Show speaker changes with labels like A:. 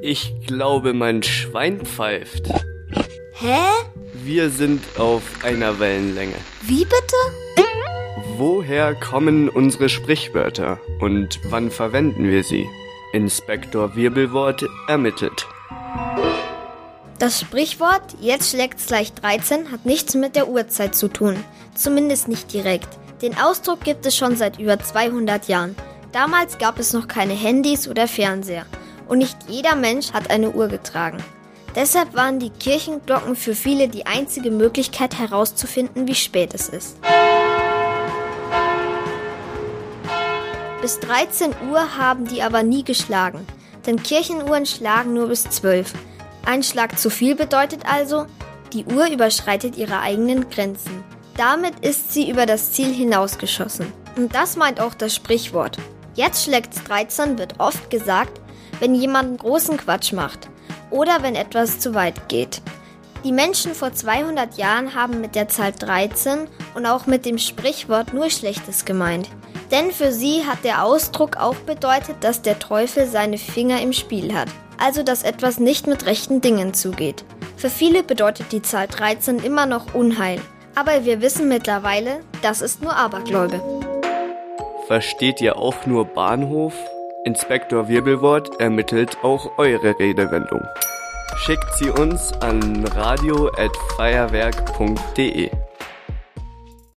A: Ich glaube, mein Schwein pfeift.
B: Hä?
A: Wir sind auf einer Wellenlänge.
B: Wie bitte?
A: Woher kommen unsere Sprichwörter und wann verwenden wir sie? Inspektor Wirbelwort ermittelt.
B: Das Sprichwort jetzt schlägt's gleich 13 hat nichts mit der Uhrzeit zu tun. Zumindest nicht direkt. Den Ausdruck gibt es schon seit über 200 Jahren. Damals gab es noch keine Handys oder Fernseher. Und nicht jeder Mensch hat eine Uhr getragen. Deshalb waren die Kirchenglocken für viele die einzige Möglichkeit herauszufinden, wie spät es ist. Bis 13 Uhr haben die aber nie geschlagen, denn Kirchenuhren schlagen nur bis 12. Ein Schlag zu viel bedeutet also, die Uhr überschreitet ihre eigenen Grenzen. Damit ist sie über das Ziel hinausgeschossen. Und das meint auch das Sprichwort. Jetzt schlägt's 13 wird oft gesagt, wenn jemand großen Quatsch macht oder wenn etwas zu weit geht. Die Menschen vor 200 Jahren haben mit der Zahl 13 und auch mit dem Sprichwort nur Schlechtes gemeint. Denn für sie hat der Ausdruck auch bedeutet, dass der Teufel seine Finger im Spiel hat. Also dass etwas nicht mit rechten Dingen zugeht. Für viele bedeutet die Zahl 13 immer noch Unheil. Aber wir wissen mittlerweile, das ist nur Abergläube.
A: Versteht ihr auch nur Bahnhof? Inspektor Wirbelwort ermittelt auch eure Redewendung. Schickt sie uns an radio@feuerwerk.de.